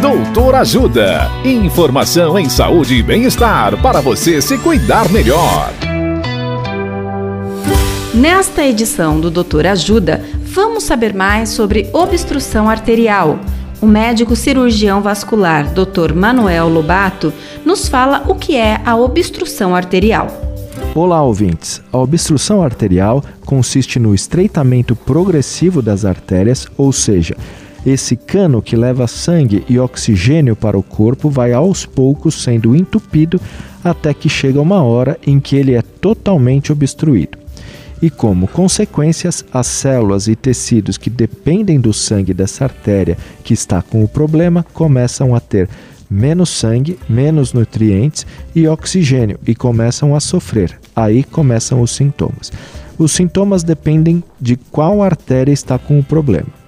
Doutor Ajuda. Informação em saúde e bem-estar para você se cuidar melhor. Nesta edição do Doutor Ajuda, vamos saber mais sobre obstrução arterial. O médico cirurgião vascular, Dr. Manuel Lobato, nos fala o que é a obstrução arterial. Olá, ouvintes. A obstrução arterial consiste no estreitamento progressivo das artérias, ou seja, esse cano que leva sangue e oxigênio para o corpo vai aos poucos sendo entupido até que chega uma hora em que ele é totalmente obstruído. E como consequências, as células e tecidos que dependem do sangue dessa artéria que está com o problema começam a ter menos sangue, menos nutrientes e oxigênio e começam a sofrer. Aí começam os sintomas. Os sintomas dependem de qual artéria está com o problema.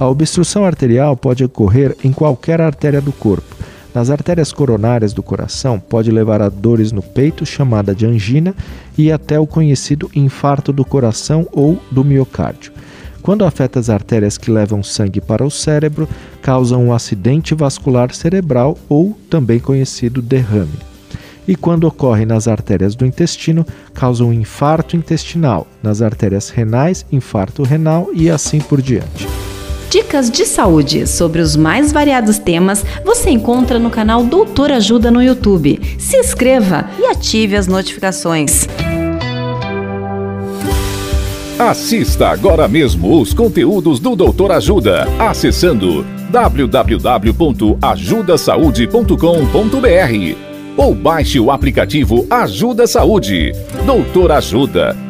A obstrução arterial pode ocorrer em qualquer artéria do corpo. Nas artérias coronárias do coração, pode levar a dores no peito, chamada de angina, e até o conhecido infarto do coração ou do miocárdio. Quando afeta as artérias que levam sangue para o cérebro, causa um acidente vascular cerebral ou também conhecido derrame. E quando ocorre nas artérias do intestino, causa um infarto intestinal, nas artérias renais, infarto renal e assim por diante. Dicas de saúde sobre os mais variados temas você encontra no canal Doutor Ajuda no YouTube. Se inscreva e ative as notificações. Assista agora mesmo os conteúdos do Doutor Ajuda, acessando www.ajudasaude.com.br ou baixe o aplicativo Ajuda Saúde. Doutor Ajuda